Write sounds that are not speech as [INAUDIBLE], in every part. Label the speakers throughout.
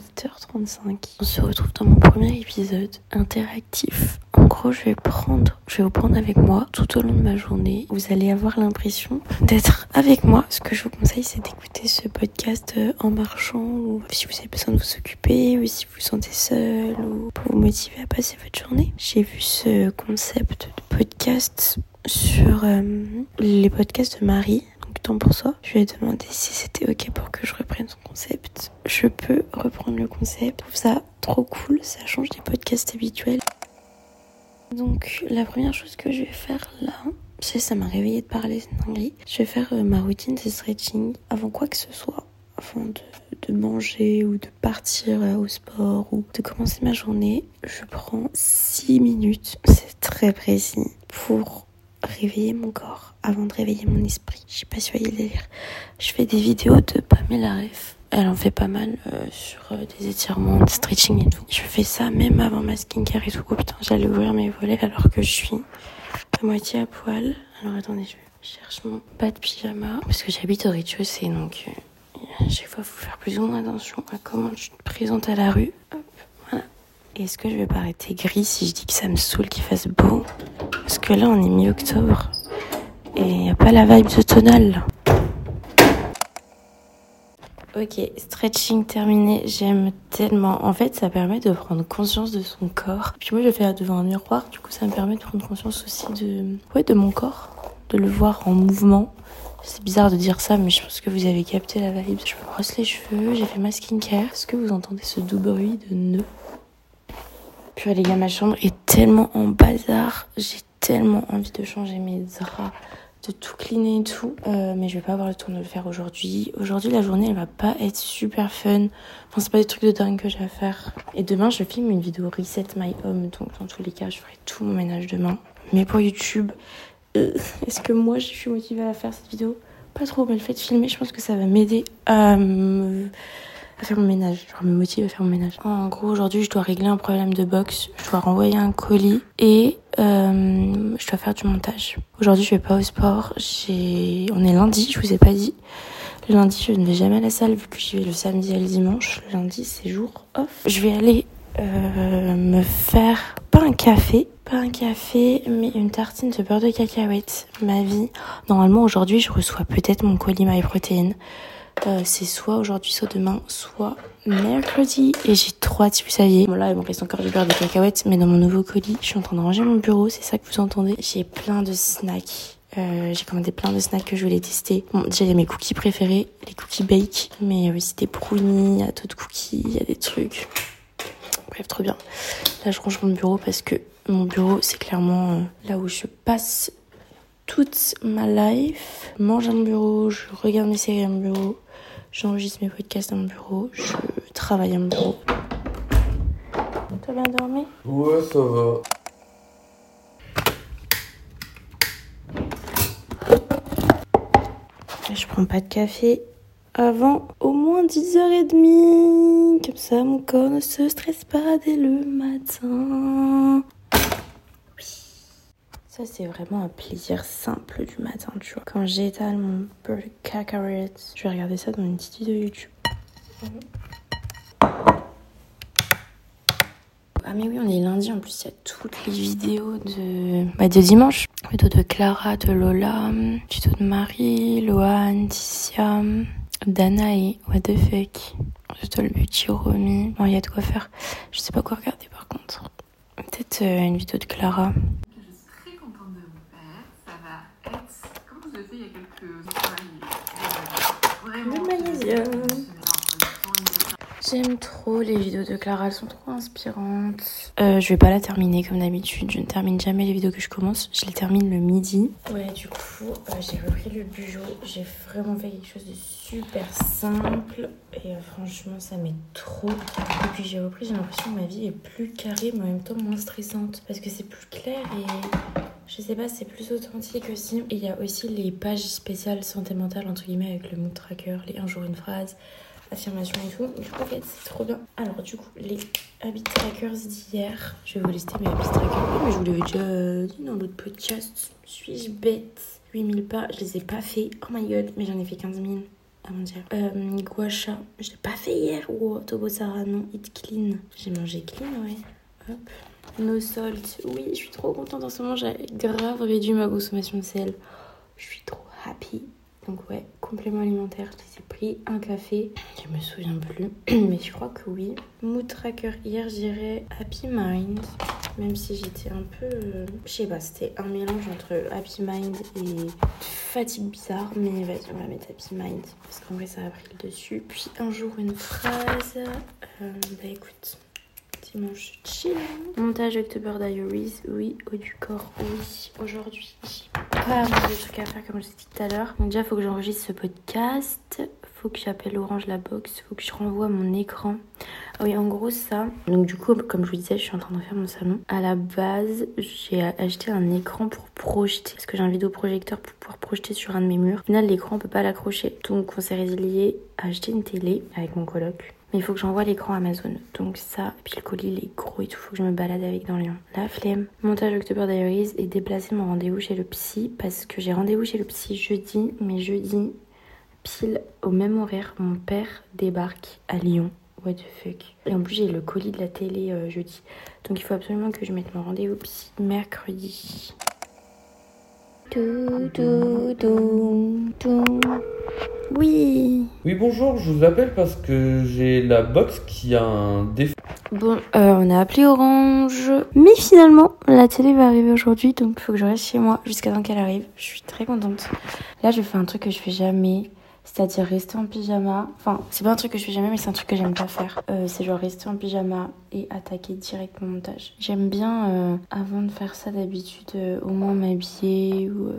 Speaker 1: 8h35. On se retrouve dans mon premier épisode interactif. En gros, je vais prendre, je vais vous prendre avec moi tout au long de ma journée. Vous allez avoir l'impression d'être avec moi. Ce que je vous conseille, c'est d'écouter ce podcast euh, en marchant ou si vous avez besoin de vous occuper ou si vous vous sentez seul ou pour vous motiver à passer votre journée. J'ai vu ce concept de podcast sur euh, les podcasts de Marie pour soi. Je lui ai demandé si c'était ok pour que je reprenne son concept. Je peux reprendre le concept. Je trouve ça trop cool. Ça change des podcasts habituels. Donc, la première chose que je vais faire là, c'est ça m'a réveillé de parler, c'est Je vais faire euh, ma routine de stretching avant quoi que ce soit. Avant de, de manger ou de partir euh, au sport ou de commencer ma journée, je prends 6 minutes, [LAUGHS] c'est très précis, pour réveiller mon corps avant de réveiller mon esprit. Je sais pas si vous voyez le délire. Je fais des vidéos de Pamela Ref. Elle en fait pas mal euh, sur euh, des étirements, de stretching et tout. Je fais ça même avant ma skincare et tout. Oh putain, j'allais ouvrir mes volets alors que je suis à moitié à poil. Alors attendez, je cherche mon pas de pyjama. Parce que j'habite au rez-de-chaussée, donc euh, à chaque fois, faut faire plus ou moins attention à comment je te présente à la rue. Hop. Est-ce que je vais pas arrêter gris si je dis que ça me saoule qu'il fasse beau? Parce que là, on est mi-octobre. Et y a pas la vibe de tonal. Ok, stretching terminé, j'aime tellement. En fait, ça permet de prendre conscience de son corps. Puis moi, je le fais devant un miroir, du coup, ça me permet de prendre conscience aussi de, ouais, de mon corps, de le voir en mouvement. C'est bizarre de dire ça, mais je pense que vous avez capté la vibe. Je me brosse les cheveux, j'ai fait ma skincare. Est-ce que vous entendez ce doux bruit de nœuds? Puis les gars, ma chambre est tellement en bazar. J'ai tellement envie de changer mes draps, de tout cleaner et tout. Euh, mais je vais pas avoir le temps de le faire aujourd'hui. Aujourd'hui, la journée, elle va pas être super fun. Enfin, c'est pas des trucs de dingue que j'ai à faire. Et demain, je filme une vidéo Reset My Home. Donc, dans tous les cas, je ferai tout mon ménage demain. Mais pour YouTube, euh, est-ce que moi, je suis motivée à faire cette vidéo? Pas trop, mais le fait de filmer, je pense que ça va m'aider à me faire mon ménage. Je me motive à faire mon ménage. En gros, aujourd'hui, je dois régler un problème de box. Je dois renvoyer un colis et euh, je dois faire du montage. Aujourd'hui, je vais pas au sport. On est lundi, je vous ai pas dit. Le lundi, je ne vais jamais à la salle vu que j'y vais le samedi et le dimanche. Le lundi, c'est jour off. Je vais aller euh, me faire pas un café, pas un café, mais une tartine de beurre de cacahuète. Ma vie. Normalement, aujourd'hui, je reçois peut-être mon colis MyProtein. Euh, c'est soit aujourd'hui, soit demain, soit mercredi. Et j'ai trop hâte, si vous saviez. Bon, là, il me reste encore du beurre de cacahuètes, mais dans mon nouveau colis, je suis en train de ranger mon bureau, c'est ça que vous entendez. J'ai plein de snacks. Euh, j'ai commandé plein de snacks que je voulais tester. Bon, déjà, il y a mes cookies préférés, les cookies bake, mais y aussi des brownies, il y a d'autres cookies, il y a des trucs. Bref, trop bien. Là, je range mon bureau parce que mon bureau, c'est clairement euh, là où je passe toute ma life. Je mange à mon bureau, je regarde mes séries à mon bureau, J'enregistre mes podcasts dans mon bureau. Je travaille à mon bureau. T'as bien dormi?
Speaker 2: Ouais, ça va.
Speaker 1: Je prends pas de café avant au moins 10h30. Comme ça, mon corps ne se stresse pas dès le matin c'est vraiment un plaisir simple du matin, tu vois. Quand j'étale mon beurre cacahuètes, je vais regarder ça dans une petite vidéo YouTube. Ah mais oui, on est lundi, en plus il y a toutes les vidéos de, bah, de dimanche. Vidéo de Clara, de Lola, vidéo de Marie, Loane, Ticia, Danae, what the fuck. Vidéo le petit Romy. Bon, il y a de quoi faire. Je sais pas quoi regarder par contre. Peut-être euh, une vidéo de Clara. J'aime trop les vidéos de Clara, elles sont trop inspirantes. Euh, je vais pas la terminer comme d'habitude, je ne termine jamais les vidéos que je commence, je les termine le midi. Ouais, du coup, euh, j'ai repris le bureau, j'ai vraiment fait quelque chose de super simple et euh, franchement, ça m'aide trop. Et puis j'ai repris, j'ai l'impression que ma vie est plus carrée mais en même temps moins stressante parce que c'est plus clair et je sais pas, c'est plus authentique aussi. Il y a aussi les pages spéciales santé mentale, entre guillemets, avec le mood tracker, les un jour une phrase, affirmation et tout. Du coup, en fait, c'est trop bien. Alors, du coup, les habit trackers d'hier, je vais vous lister mes habit trackers. mais je vous l'avais déjà dit dans l'autre podcast. Suis-je bête? 8000 pas, je les ai pas fait. Oh my god, mais j'en ai fait 15 000. comment dire euh, Guacha. Je l'ai pas fait hier. Ou Tobosara, non. Eat clean. J'ai mangé clean, ouais. Hop. No salt. Oui, je suis trop contente en ce moment. J'ai grave réduit ma consommation de sel. Je suis trop happy. Donc ouais, complément alimentaire, je les ai pris. Un café, je me souviens plus, [CLEARS THROAT] mais je crois que oui. Mood tracker, hier j'irais Happy Mind. Même si j'étais un peu... euh, je sais pas, c'était un mélange entre Happy Mind et fatigue bizarre. Mais vas-y, on va mettre Happy Mind. Parce qu'en vrai, ça a pris le dessus. Puis un jour, une phrase. Euh, bah écoute, dimanche chill. Montage October Diaries, oui. Haut du corps, oui. Aujourd'hui, pas mal de trucs à faire comme je l'ai dit tout à l'heure. Donc déjà, faut que j'enregistre ce podcast. Faut que j'appelle Orange la box. Faut que je renvoie mon écran. Ah oui, en gros, ça. Donc du coup, comme je vous disais, je suis en train de faire mon salon. À la base, j'ai acheté un écran pour projeter. Parce que j'ai un vidéoprojecteur pour pouvoir projeter sur un de mes murs. Au final, l'écran, on peut pas l'accrocher. Donc on s'est résilié à acheter une télé avec mon coloc. Mais il faut que j'envoie l'écran Amazon. Donc ça, puis le colis, il est gros et tout. Faut que je me balade avec dans Lyon. La flemme. Montage October Diaries et déplacer mon rendez-vous chez le psy. Parce que j'ai rendez-vous chez le psy jeudi. Mais jeudi, pile au même horaire, mon père débarque à Lyon. What the fuck. Et en plus, j'ai le colis de la télé euh, jeudi. Donc il faut absolument que je mette mon rendez-vous psy mercredi. Tout, tout, tout, tout. Oui.
Speaker 2: Oui, bonjour, je vous appelle parce que j'ai la box qui a un défaut.
Speaker 1: Bon, euh, on a appelé Orange. Mais finalement, la télé va arriver aujourd'hui. Donc il faut que je reste chez moi jusqu'à temps qu'elle arrive. Je suis très contente. Là, je fais un truc que je fais jamais. C'est-à-dire rester en pyjama. Enfin, c'est pas un truc que je fais jamais, mais c'est un truc que j'aime pas faire. Euh, c'est genre rester en pyjama et attaquer direct mon montage. J'aime bien, euh, avant de faire ça d'habitude, euh, au moins m'habiller ou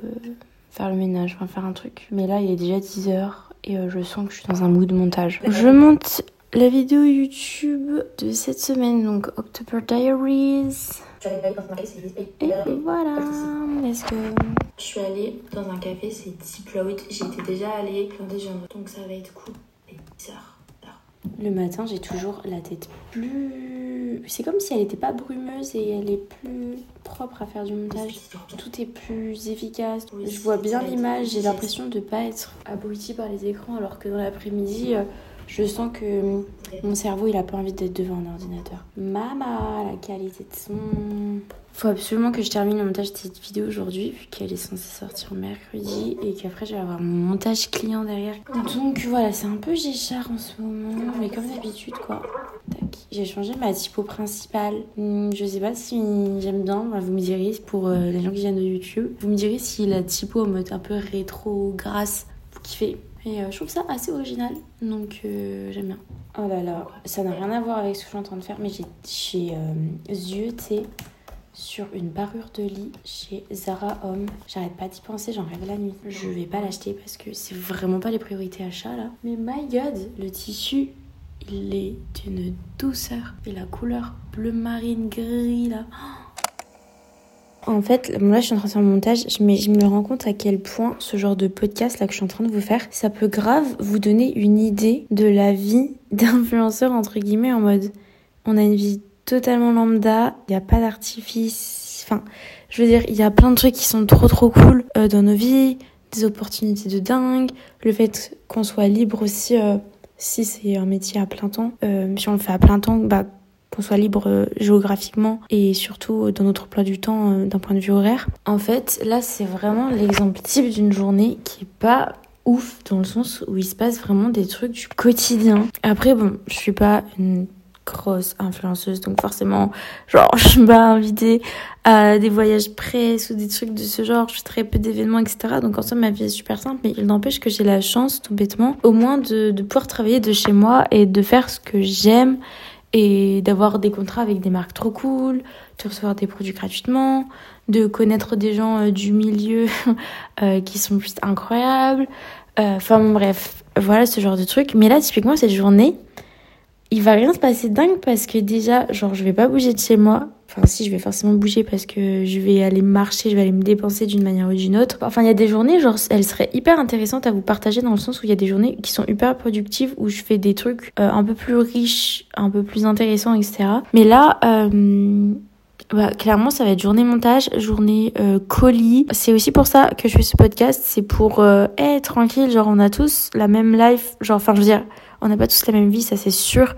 Speaker 1: faire le ménage, enfin faire un truc. Mais là, il est déjà 10h et je sens que je suis dans un mood de montage. Je monte la vidéo YouTube de cette semaine, donc October Diaries. Et voilà, est-ce que je suis allée dans un café, c'est Diploid. J'y étais déjà allée plein de gens, donc ça va être cool. Et bizarre. Le matin, j'ai toujours la tête plus. C'est comme si elle n'était pas brumeuse et elle est plus propre à faire du montage. Tout est plus efficace. Je vois bien l'image, j'ai l'impression de pas être abrutie par les écrans, alors que dans l'après-midi, euh, je sens que mon cerveau il a pas envie d'être devant un ordinateur. Mama, la qualité de son. Faut absolument que je termine le montage de cette vidéo aujourd'hui, vu qu'elle est censée sortir mercredi et qu'après je vais avoir mon montage client derrière. Donc voilà, c'est un peu géchard en ce moment, mais comme d'habitude quoi. Tac. J'ai changé ma typo principale. Hmm, Je sais pas si j'aime bien, vous me direz pour euh, les gens qui viennent de YouTube. Vous me direz si la typo en mode un peu rétro grasse, vous kiffez. Et euh, je trouve ça assez original, donc euh, j'aime bien. Oh là là, ça n'a rien à voir avec ce que je suis en train de faire, mais j'ai zioté sur une parure de lit chez Zara Homme. J'arrête pas d'y penser, j'en rêve la nuit. Je vais pas l'acheter parce que c'est vraiment pas les priorités achats là. Mais my god, le tissu, il est d'une douceur. Et la couleur bleu marine gris là. En fait, là, je suis en train de faire mon montage, mais je me rends compte à quel point ce genre de podcast là que je suis en train de vous faire, ça peut grave vous donner une idée de la vie d'influenceur entre guillemets en mode on a une vie totalement lambda, il n'y a pas d'artifice, enfin, je veux dire, il y a plein de trucs qui sont trop trop cool euh, dans nos vies, des opportunités de dingue, le fait qu'on soit libre aussi, euh, si c'est un métier à plein temps, euh, si on le fait à plein temps, bah qu'on soit libre euh, géographiquement et surtout dans notre emploi du temps euh, d'un point de vue horaire. En fait, là, c'est vraiment l'exemple type d'une journée qui est pas ouf dans le sens où il se passe vraiment des trucs du quotidien. Après, bon, je suis pas une grosse influenceuse, donc forcément, genre, [LAUGHS] je suis pas à des voyages presse ou des trucs de ce genre. Je fais très peu d'événements, etc. Donc en soi, ma vie est super simple, mais il n'empêche que j'ai la chance, tout bêtement, au moins de pouvoir travailler de chez moi et de faire ce que j'aime et d'avoir des contrats avec des marques trop cool, de recevoir des produits gratuitement, de connaître des gens euh, du milieu [LAUGHS] euh, qui sont juste incroyables. Euh, Enfin bref, voilà ce genre de truc. Mais là, typiquement, cette journée, il va rien se passer dingue parce que déjà, genre, je vais pas bouger de chez moi. Enfin, si, je vais forcément bouger parce que je vais aller marcher, je vais aller me dépenser d'une manière ou d'une autre. Enfin, il y a des journées, genre, elles seraient hyper intéressantes à vous partager dans le sens où il y a des journées qui sont hyper productives, où je fais des trucs euh, un peu plus riches, un peu plus intéressants, etc. Mais là, euh, bah, clairement, ça va être journée montage, journée euh, colis. C'est aussi pour ça que je fais ce podcast. C'est pour euh, tranquille. Genre, on a tous la même life. Genre, enfin, je veux dire, on n'a pas tous la même vie, ça c'est sûr.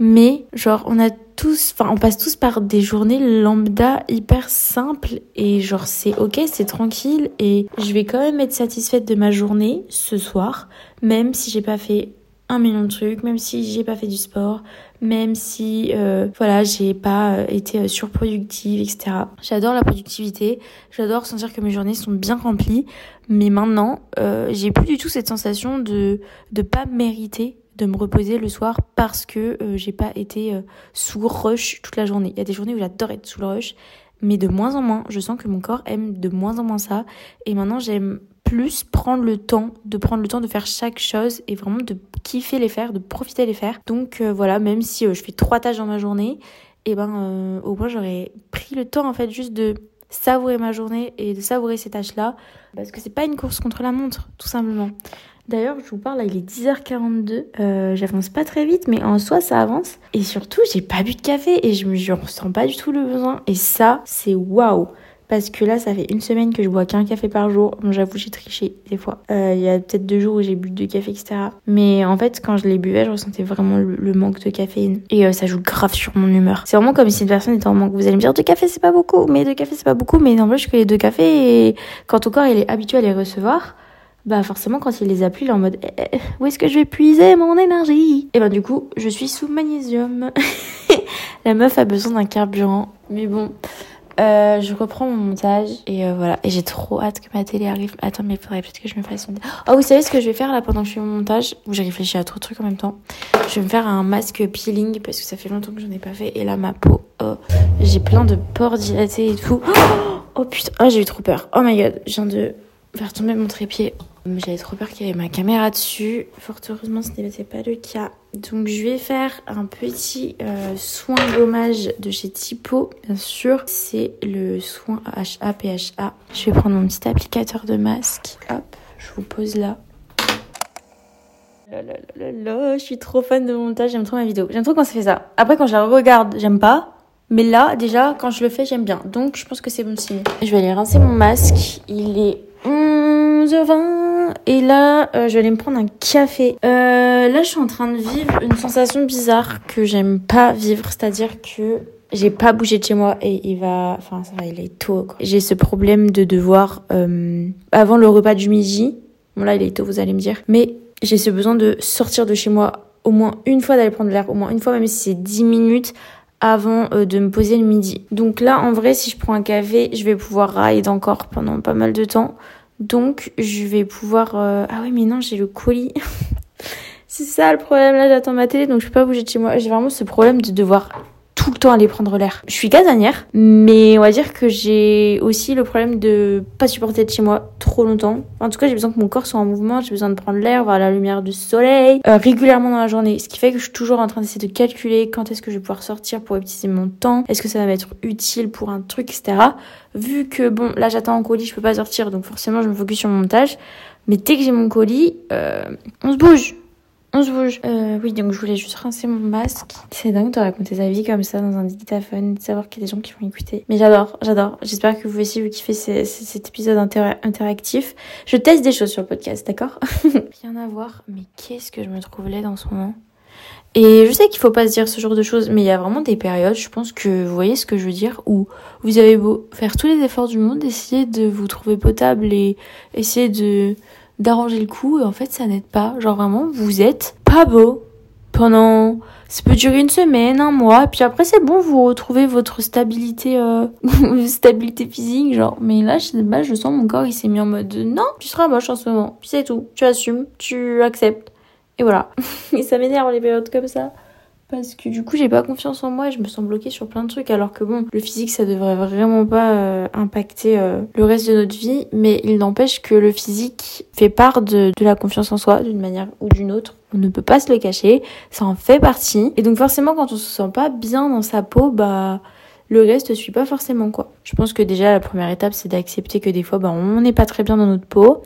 Speaker 1: Mais, genre, on a tous, enfin, on passe tous par des journées lambda hyper simples. Et genre, c'est ok, c'est tranquille. Et je vais quand même être satisfaite de ma journée ce soir. Même si j'ai pas fait un million de trucs, même si j'ai pas fait du sport, même si euh, voilà j'ai pas euh, été euh, surproductive etc j'adore la productivité. J'adore sentir que mes journées sont bien remplies. Mais maintenant euh, j'ai plus du tout cette sensation de de pas mériter de me reposer le soir parce que euh, j'ai pas été sous rush toute la journée. Il y a des journées où j'adore être sous le rush mais de moins en moins je sens que mon corps aime de moins en moins ça et maintenant j'aime plus prendre le temps, de prendre le temps de faire chaque chose et vraiment de kiffer les faire, de profiter les faire. Donc euh, voilà, même si euh, je fais trois tâches dans ma journée, et eh ben euh, au moins j'aurais pris le temps en fait juste de savourer ma journée et de savourer ces tâches-là parce que c'est pas une course contre la montre, tout simplement. D'ailleurs, je vous parle, là, il est 10h42. J'avance pas très vite, mais en soi, ça avance. Et surtout, j'ai pas bu de café et je me ressens pas du tout le besoin. Et ça, c'est waouh! Parce que là, ça fait une semaine que je bois qu'un café par jour. J'avoue, j'ai triché des fois. Euh, il y a peut-être deux jours où j'ai bu deux cafés, etc. Mais en fait, quand je les buvais, je ressentais vraiment le, manque de caféine. Et euh, ça joue grave sur mon humeur. C'est vraiment comme si une personne était en manque. Vous allez me dire, deux cafés, c'est pas beaucoup. Mais deux cafés, c'est pas beaucoup. Mais n'empêche que les deux cafés, et quand ton corps il est habitué à les recevoir, bah forcément quand il les a plus, il est en mode eh, eh, où est-ce que je vais puiser mon énergie? Et ben du coup, je suis sous magnésium. [LAUGHS] La meuf a besoin d'un carburant. Mais bon, euh, je reprends mon montage et euh, voilà. Et j'ai trop hâte que ma télé arrive. Attends, mais il faudrait peut-être que je me fasse une. Oh, vous savez ce que je vais faire là pendant que je fais mon montage? Où j'ai réfléchi à trop de trucs en même temps. Je vais me faire un masque peeling parce que ça fait longtemps que j'en ai pas fait. Et là, ma peau, oh, j'ai plein de pores dilatés et tout. [GASPS] Oh, putain, oh, j'ai eu trop peur. Oh my god, je viens de faire tomber mon trépied. J'avais trop peur qu'il y ait ma caméra dessus. Fort heureusement, ce n'était pas le cas. Donc, je vais faire un petit euh, soin gommage de chez Tipo, bien sûr. C'est le soin HA PHA. Je vais prendre mon petit applicateur de masque. Hop, je vous pose là. je suis trop fan de montage, j'aime trop ma vidéo. J'aime trop quand ça fait ça. Après, quand je la regarde, j'aime pas. Mais là, déjà, quand je le fais, j'aime bien. Donc, je pense que c'est bon signe. Je vais aller rincer mon masque. Il est 11h20 et là euh, je vais aller me prendre un café. Euh, là je suis en train de vivre une sensation bizarre que j'aime pas vivre, c'est-à-dire que j'ai pas bougé de chez moi et il va, enfin ça va, il est tôt. J'ai ce problème de devoir euh, avant le repas du midi. Bon là il est tôt, vous allez me dire, mais j'ai ce besoin de sortir de chez moi au moins une fois d'aller prendre l'air, au moins une fois même si c'est 10 minutes avant de me poser le midi. Donc là, en vrai, si je prends un café, je vais pouvoir ride encore pendant pas mal de temps. Donc, je vais pouvoir... Euh, ah oui, mais non, j'ai le colis. [LAUGHS] c'est ça le problème. Là, j'attends ma télé, donc je peux pas bouger de chez moi. J'ai vraiment ce problème de devoir tout le temps aller prendre l'air. Je suis casanière, mais on va dire que j'ai aussi le problème de pas supporter de chez moi trop longtemps. En tout cas, j'ai besoin que mon corps soit en mouvement, j'ai besoin de prendre l'air, voir la lumière du soleil euh, régulièrement dans la journée. Ce qui fait que je suis toujours en train d'essayer de calculer quand est-ce que je vais pouvoir sortir pour utiliser mon temps, est-ce que ça va m'être utile pour un truc, etc. Vu que bon, là j'attends un colis, je peux pas sortir, donc forcément je me focus sur mon montage. Mais dès que j'ai mon colis, euh, on se bouge. On se bouge. Euh, oui, donc je voulais juste rincer mon masque. C'est dingue de raconter sa vie comme ça dans un dictaphone, de savoir qu'il y a des gens qui vont écouter. Mais j'adore, j'adore. J'espère que vous aussi vous kiffez cet épisode interactif. Je teste des choses sur le podcast, d'accord? [LAUGHS] Rien à voir, mais qu'est-ce que je me trouve laide en ce moment? Et je sais qu'il faut pas se dire ce genre de choses, mais il y a vraiment des périodes, je pense que vous voyez ce que je veux dire, où vous avez beau faire tous les efforts du monde, essayer de vous trouver potable et essayer de d'arranger le coup et en fait ça n'aide pas. Genre vraiment, vous êtes pas beau pendant ça peut durer une semaine, un mois, puis après c'est bon, vous retrouvez votre stabilité euh, [LAUGHS] stabilité physique, genre. Mais là, je je sens mon corps, il s'est mis en mode non, tu seras moche en ce moment, puis c'est tout, tu assumes, tu acceptes, et voilà. [LAUGHS] et ça m'énerve les périodes comme ça parce que du coup j'ai pas confiance en moi et je me sens bloquée sur plein de trucs alors que bon le physique ça devrait vraiment pas euh, impacter euh, le reste de notre vie. Mais il n'empêche que le physique fait part de, de la confiance en soi d'une manière ou d'une autre. On ne peut pas se le cacher. Ça en fait partie. Et donc forcément quand on se sent pas bien dans sa peau bah le reste suit pas forcément quoi. Je pense que déjà la première étape c'est d'accepter que des fois bah on n'est pas très bien dans notre peau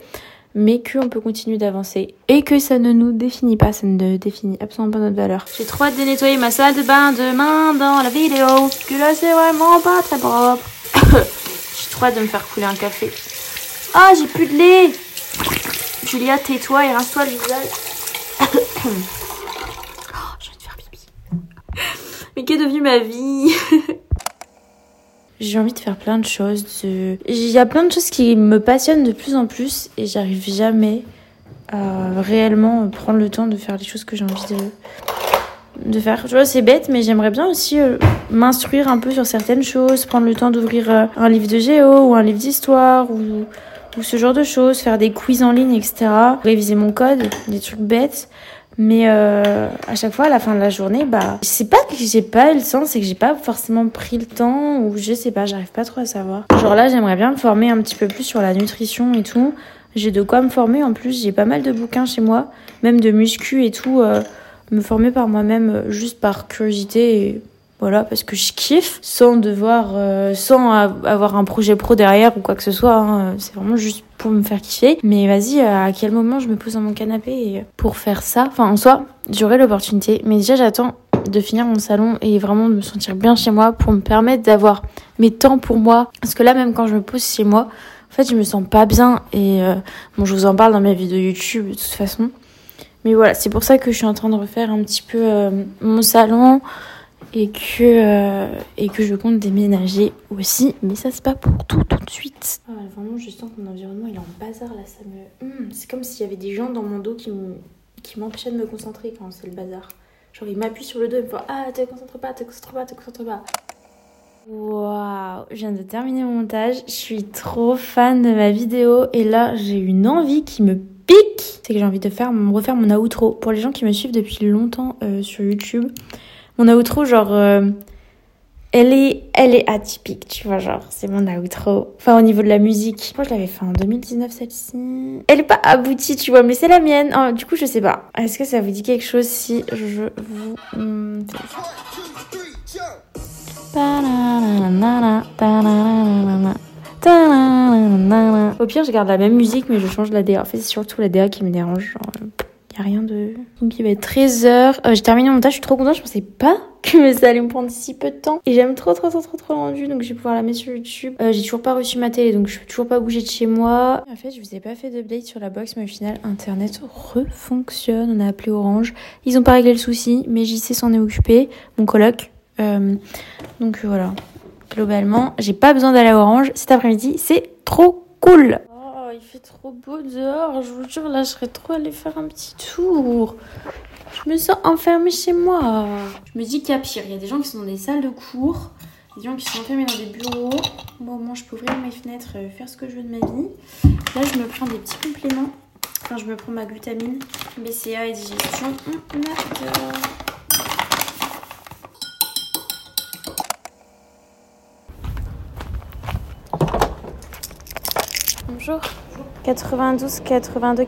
Speaker 1: mais qu'on peut continuer d'avancer et que ça ne nous définit pas, ça ne définit absolument pas notre valeur. J'ai trop hâte de nettoyer ma salle de bain demain dans la vidéo, que là c'est vraiment pas très propre. [COUGHS] J'ai trop hâte de me faire couler un café. Ah, j'ai plus de lait Julia, tais-toi et rince-toi le visage. [COUGHS] oh, je vais te faire pipi. Mais qu'est devenu ma vie? [LAUGHS] J'ai envie de faire plein de choses. Il y a plein de choses qui me passionnent de plus en plus et j'arrive jamais à réellement prendre le temps de faire les choses que j'ai envie de, de faire. Tu vois, c'est bête, mais j'aimerais bien aussi euh, m'instruire un peu sur certaines choses, prendre le temps d'ouvrir euh, un livre de géo ou un livre d'histoire ou, ou ce genre de choses, faire des quiz en ligne, etc. Réviser mon code, des trucs bêtes. Mais euh, à chaque fois, à la fin de la journée, bah, c'est pas que j'ai pas eu le sens, c'est que j'ai pas forcément pris le temps, ou je sais pas, j'arrive pas trop à savoir. Genre là, j'aimerais bien me former un petit peu plus sur la nutrition et tout. J'ai de quoi me former en plus, j'ai pas mal de bouquins chez moi, même de muscu et tout. Euh, me former par moi-même euh, juste par curiosité et voilà, parce que je kiffe, sans devoir, euh, sans avoir un projet pro derrière ou quoi que ce soit. Hein. C'est vraiment juste pour me faire kiffer. Mais vas-y, à quel moment je me pose dans mon canapé pour faire ça? Enfin, en soi, j'aurai l'opportunité. Mais déjà, j'attends de finir mon salon et vraiment de me sentir bien chez moi pour me permettre d'avoir mes temps pour moi. Parce que là, même quand je me pose chez moi, en fait, je me sens pas bien. Et euh, bon, je vous en parle dans mes vidéos YouTube de toute façon. Mais voilà, c'est pour ça que je suis en train de refaire un petit peu euh, mon salon et que, euh, et que je compte déménager aussi. Mais ça, c'est pas pour tout, tout de suite. Ah, vraiment, je sens que mon environnement, il est en bazar là. Ça me... Hmm, c'est comme s'il y avait des gens dans mon dos qui m'empêchaient de me concentrer quand c'est le bazar. Genre, ils m'appuient sur le dos et me font Ah, te concentre pas, te concentre pas, te concentre pas. Waouh, je viens de terminer mon montage. Je suis trop fan de ma vidéo et là, j'ai une envie qui me pique. C'est que j'ai envie de faire, refaire mon outro. Pour les gens qui me suivent depuis longtemps euh, sur YouTube, mon outro, genre, euh, elle est, elle est atypique, tu vois, genre, c'est mon outro. Enfin, au niveau de la musique. Moi, je l'avais fait en 2019, celle-ci. Elle est pas aboutie, tu vois, mais c'est la mienne. Oh, du coup, je sais pas. Est-ce que ça vous dit quelque chose si je vous... Hmm, au pire, je garde la même musique, mais je change la DA. En fait, c'est surtout la DA qui me dérange. Genre, y a rien de. Donc il va être 13h. Euh, j'ai terminé mon montage, je suis trop contente. Je pensais pas [LAUGHS] que ça allait me prendre si peu de temps. Et j'aime trop, trop, trop, trop, trop rendu. Donc je vais pouvoir la mettre sur YouTube. Euh, j'ai toujours pas reçu ma télé, donc je peux toujours pas bouger de chez moi. En fait, je vous ai pas fait d'update sur la box, mais au final, Internet refonctionne. On a appelé Orange. Ils ont pas réglé le souci, mais JC s'en est occupé. Mon coloc. Euh, donc voilà. Globalement, j'ai pas besoin d'aller à Orange cet après-midi. C'est trop cool il fait trop beau dehors. Je vous jure, là, je serais trop allée faire un petit tour. Je me sens enfermée chez moi. Je me dis qu'il y a pire. Il y a des gens qui sont dans des salles de cours, des gens qui sont enfermés dans des bureaux. Bon, moi, je peux ouvrir mes fenêtres, euh, faire ce que je veux de ma vie. Là, je me prends des petits compléments. Enfin, je me prends ma glutamine, BCA et digestion. Hum, Bonjour. 92, 82.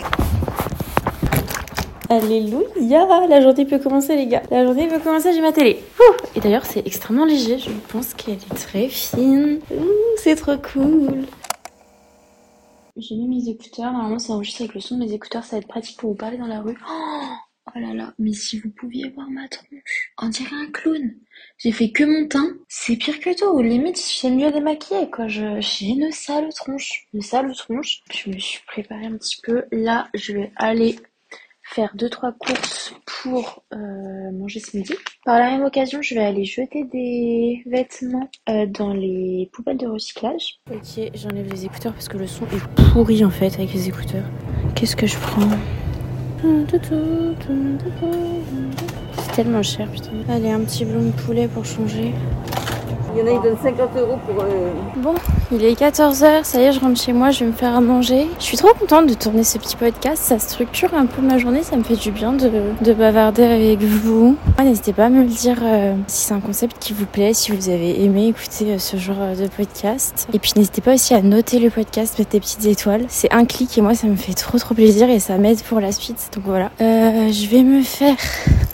Speaker 1: Alléluia La journée peut commencer, les gars. La journée peut commencer, j'ai ma télé. Et d'ailleurs, c'est extrêmement léger. Je pense qu'elle est très fine. C'est trop cool. J'ai mis mes écouteurs. Normalement, ça enregistre avec le son de mes écouteurs. Ça va être pratique pour vous parler dans la rue. Oh Oh là là, mais si vous pouviez voir ma tronche, on dirait un clown. J'ai fait que mon teint, c'est pire que tout. Limite, j'ai mieux démaquiller quoi. J'ai une sale tronche, une sale tronche. Je me suis préparée un petit peu. Là, je vais aller faire deux trois courses pour euh, manger ce midi. Par la même occasion, je vais aller jeter des vêtements euh, dans les poubelles de recyclage. Ok, j'enlève les écouteurs parce que le son est pourri en fait avec les écouteurs. Qu'est-ce que je prends? C'est tellement cher, putain. Allez, un petit blond de poulet pour changer.
Speaker 3: Il y en a, qui donnent 50 euros pour. Euh,
Speaker 1: bon, il est 14h, ça y est, je rentre chez moi, je vais me faire à manger. Je suis trop contente de tourner ce petit podcast, ça structure un peu ma journée, ça me fait du bien de, de bavarder avec vous. N'hésitez pas à me le dire euh, si c'est un concept qui vous plaît, si vous avez aimé écouter euh, ce genre de podcast. Et puis n'hésitez pas aussi à noter le podcast, mettre des petites étoiles. C'est un clic et moi ça me fait trop trop plaisir et ça m'aide pour la suite. Donc voilà. je vais me faire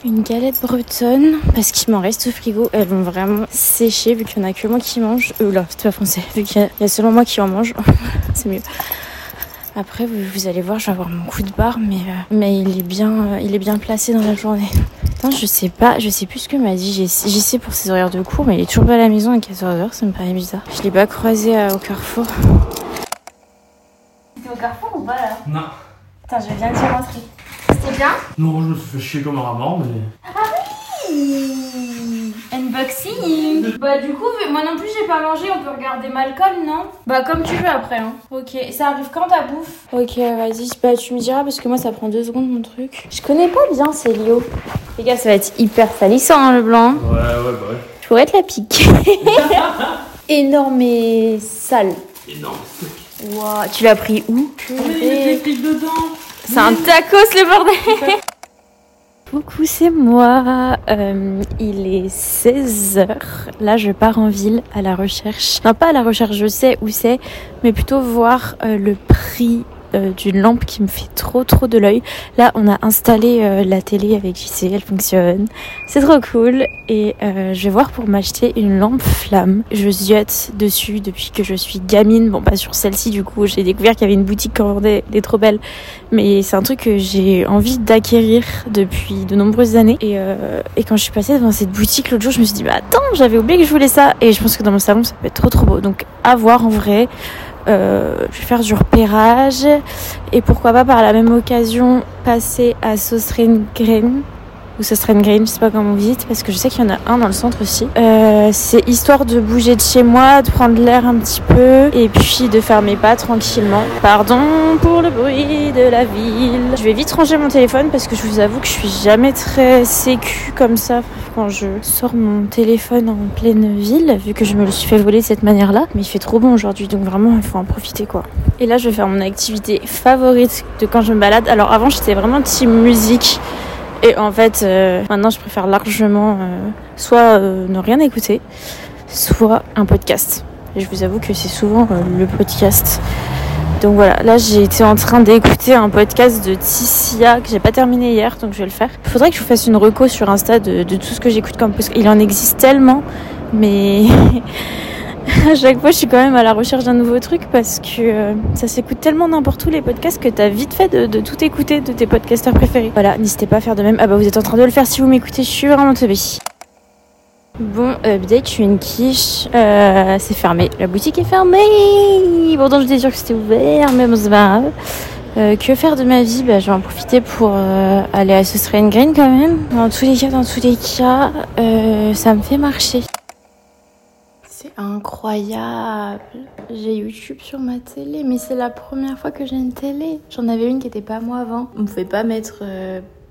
Speaker 1: une galette bretonne parce qu'il m'en reste au frigo. Elles vont vraiment sécher vu qu'il n'y en a que moi qui mange. Euh là, c'est pas français. Vu qu'il y, a seulement moi qui en mange. [LAUGHS] c'est mieux. Après, vous, vous allez voir, je vais avoir mon coup de barre, mais, euh, mais il, est bien, euh, il est bien placé dans la journée. Attends, je sais pas, je sais plus ce que m'a dit JC pour ses horaires de cours, mais il est toujours pas à la maison à 14h, ça me paraît bizarre. Je l'ai pas croisé euh, au carrefour.
Speaker 4: C'était au carrefour ou pas là?
Speaker 5: Non.
Speaker 4: Putain, je viens d'y rentrer. C'était bien?
Speaker 5: Non, je me suis fait chier comme un ramant, mais.
Speaker 4: Unboxing Bah du coup, moi non plus j'ai pas mangé, on peut regarder Malcolm, non? Bah comme tu veux après, hein. Ok, ça arrive quand ta bouffe?
Speaker 1: Ok, vas-y, bah, tu me diras parce que moi ça prend deux secondes mon truc. Je connais pas bien Célio. Les gars, ça va être hyper salissant hein, le blanc.
Speaker 5: Ouais, ouais, bah ouais.
Speaker 1: Je pourrais te la pique. [LAUGHS] Énorme et sale.
Speaker 5: Énorme.
Speaker 1: Wow, tu l'as pris où?
Speaker 5: Dedans.
Speaker 1: C'est un tacos le bordel [LAUGHS] Coucou, c'est moi. Euh, il est 16h. Là, je pars en ville à la recherche. Non, pas à la recherche, je sais où c'est, mais plutôt voir euh, le prix euh, d'une lampe qui me fait trop trop de l'œil. Là, on a installé euh, la télé avec JC, elle fonctionne. C'est trop cool. Et euh, je vais voir pour m'acheter une lampe flamme. Je ziote dessus depuis que je suis gamine. Bon, pas sur celle-ci du coup. J'ai découvert qu'il y avait une boutique qui en vendait des trop belles. Mais c'est un truc que j'ai envie d'acquérir depuis de nombreuses années. Et, quand je suis passée devant cette boutique l'autre jour, je me suis dit, bah attends, j'avais oublié que je voulais ça. Et je pense que dans mon salon, ça peut être trop trop beau. Donc à voir en vrai. Euh, je vais faire du repérage et pourquoi pas par la même occasion passer à Green ou Green, je sais pas comment vous dites, parce que je sais qu'il y en a un dans le centre aussi. Euh, c'est histoire de bouger de chez moi, de prendre l'air un petit peu, et puis de faire mes pas tranquillement. Pardon pour le bruit de la ville. Je vais vite ranger mon téléphone parce que je vous avoue que je suis jamais très sécu comme ça quand je sors mon téléphone en pleine ville, vu que je me le suis fait voler de cette manière-là. Mais il fait trop bon aujourd'hui, donc vraiment il faut en profiter quoi. Et là je vais faire mon activité favorite de quand je me balade. Alors avant j'étais vraiment team musique. Et en fait, euh, maintenant, je préfère largement euh, soit euh, ne rien écouter, soit un podcast. Et je vous avoue que c'est souvent le podcast. Donc voilà, là j'ai été en train d'écouter un podcast de Tissia que j'ai pas terminé hier, donc je vais le faire. Il faudrait que je vous fasse une reco sur Insta de, tout ce que j'écoute comme podcast. Il en existe tellement, mais [LAUGHS] à chaque fois je suis quand même à la recherche d'un nouveau truc parce que euh, ça s'écoute tellement n'importe où les podcasts que t'as vite fait de, de tout écouter de tes podcasteurs préférés. Voilà, n'hésitez pas à faire de même. Ah bah vous êtes en train de le faire si vous m'écoutez, je suis vraiment teubée. Bon, update, je une quiche. Euh, c'est fermé. La boutique est fermée. Pourtant, je disais sûr que c'était ouvert, mais bon, c'est pas grave. Euh, que faire de ma vie? Bah, Je vais en profiter pour euh, aller à ce Green quand même. Dans tous les cas, tous les cas, ça me fait marcher. C'est incroyable. J'ai YouTube sur ma télé, mais c'est la première fois que j'ai une télé. J'en avais une qui était pas moi avant. On pouvait pas mettre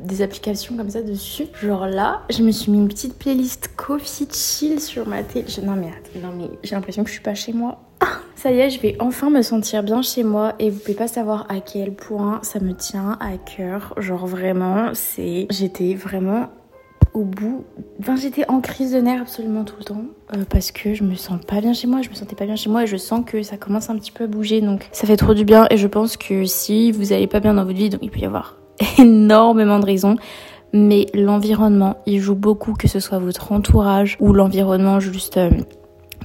Speaker 1: des applications comme ça dessus. Genre là, je me suis mis une petite playlist Coffee Chill sur ma télé. Non mais attends, non mais j'ai l'impression que je suis pas chez moi. [LAUGHS] Ça y est, je vais enfin me sentir bien chez moi et vous pouvez pas savoir à quel point ça me tient à cœur. Genre vraiment, c'est j'étais vraiment au bout. Enfin, j'étais en crise de nerfs absolument tout le temps euh, parce que je me sens pas bien chez moi, je me sentais pas bien chez moi et je sens que ça commence un petit peu à bouger donc ça fait trop du bien et je pense que si vous allez pas bien dans votre vie, donc il peut y avoir [LAUGHS] énormément de raisons. Mais l'environnement, il joue beaucoup, que ce soit votre entourage ou l'environnement juste euh,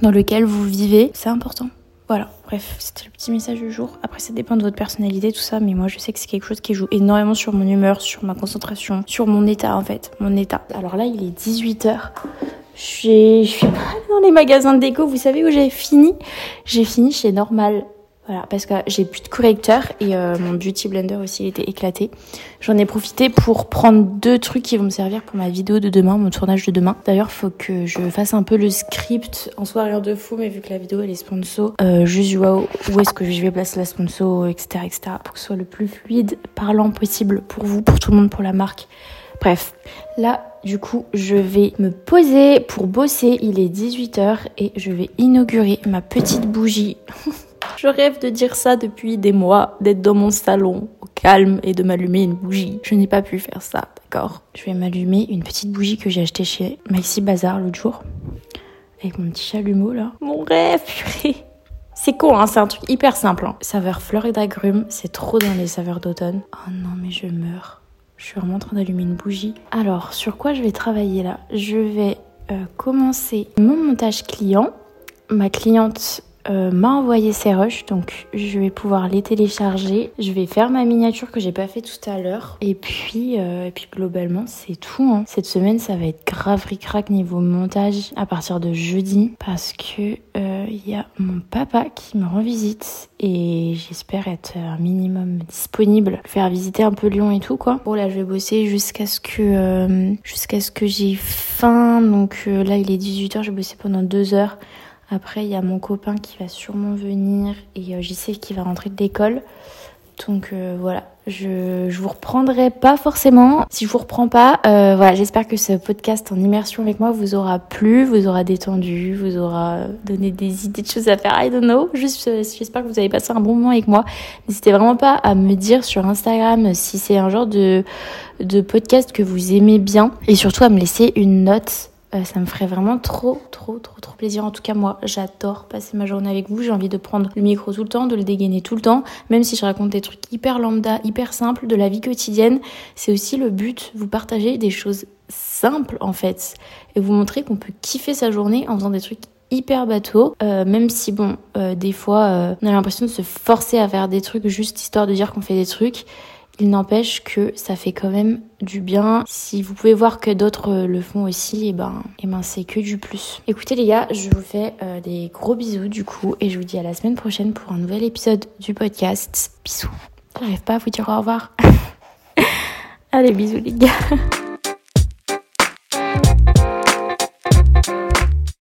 Speaker 1: dans lequel vous vivez, c'est important. Voilà, bref, c'était le petit message du jour. Après, ça dépend de votre personnalité, tout ça, mais moi, je sais que c'est quelque chose qui joue énormément sur mon humeur, sur ma concentration, sur mon état, en fait, mon état. Alors là, il est 18h. Je suis, je suis pas dans les magasins de déco. Vous savez où j'ai fini? J'ai fini chez Normal. Voilà, parce que j'ai plus de correcteur et euh, mon beauty blender aussi était éclaté. J'en ai profité pour prendre deux trucs qui vont me servir pour ma vidéo de demain, mon tournage de demain. D'ailleurs, faut que je fasse un peu le script en soi rien de fou, mais vu que la vidéo elle est sponsor, euh, juste où, où est-ce que je vais placer la sponsor, etc., etc., pour que ce soit le plus fluide, parlant possible pour vous, pour tout le monde, pour la marque. Bref, là, du coup, je vais me poser pour bosser. Il est 18h et je vais inaugurer ma petite bougie. [LAUGHS] Je rêve de dire ça depuis des mois, d'être dans mon salon au calme et de m'allumer une bougie. Je n'ai pas pu faire ça, d'accord? Je vais m'allumer une petite bougie que j'ai achetée chez Maxi Bazar l'autre jour. Avec mon petit chalumeau là. Mon rêve, purée c'est con, hein, c'est un truc hyper simple. Hein. Saveur fleur et d'agrumes, c'est trop dans les saveurs d'automne. Oh non, mais je meurs. Je suis vraiment en train d'allumer une bougie. Alors, sur quoi je vais travailler là? Je vais euh, commencer mon montage client. Ma cliente euh, m'a envoyé ses rushs, donc je vais pouvoir les télécharger. Je vais faire ma miniature que j'ai pas fait tout à l'heure. Et puis, euh, et puis globalement, c'est tout. Hein. Cette semaine, ça va être grave ric niveau montage à partir de jeudi parce que euh, il y a mon papa qui me rend visite et j'espère être un minimum disponible, faire visiter un peu Lyon et tout quoi. Bon là, je vais bosser jusqu'à ce que jusqu'à ce que j'ai faim. Donc là, il est 18h, je vais bosser pendant deux heures. Après, il y a mon copain qui va sûrement venir et euh, j'y sais qu'il va rentrer de l'école. Donc euh, voilà, je, je vous reprendrai pas forcément. Si je vous reprends pas, euh, voilà, j'espère que ce podcast en immersion avec moi vous aura plu, vous aura détendu, vous aura donné des idées de choses à faire. I don't know. Juste, j'espère que vous avez passé un bon moment avec moi. N'hésitez vraiment pas à me dire sur Instagram si c'est un genre de de podcast que vous aimez bien et surtout à me laisser une note euh, ça me ferait vraiment trop, trop, trop, trop plaisir. En tout cas, moi, j'adore passer ma journée avec vous. J'ai envie de prendre le micro tout le temps, de le dégainer tout le temps, même si je raconte des trucs hyper lambda, hyper simples de la vie quotidienne. C'est aussi le but, vous partager des choses simples en fait, et vous montrer qu'on peut kiffer sa journée en faisant des trucs hyper bateau, euh, même si bon, euh, des fois, on a l'impression de se forcer à faire des trucs juste histoire de dire qu'on fait des trucs. Il n'empêche que ça fait quand même du bien. Si vous pouvez voir que d'autres le font aussi, et eh ben, et eh ben c'est que du plus. Écoutez les gars, je vous fais euh, des gros bisous du coup et je vous dis à la semaine prochaine pour un nouvel épisode du podcast. Bisous. J'arrive pas à vous dire au revoir. [LAUGHS] Allez bisous les gars. [LAUGHS]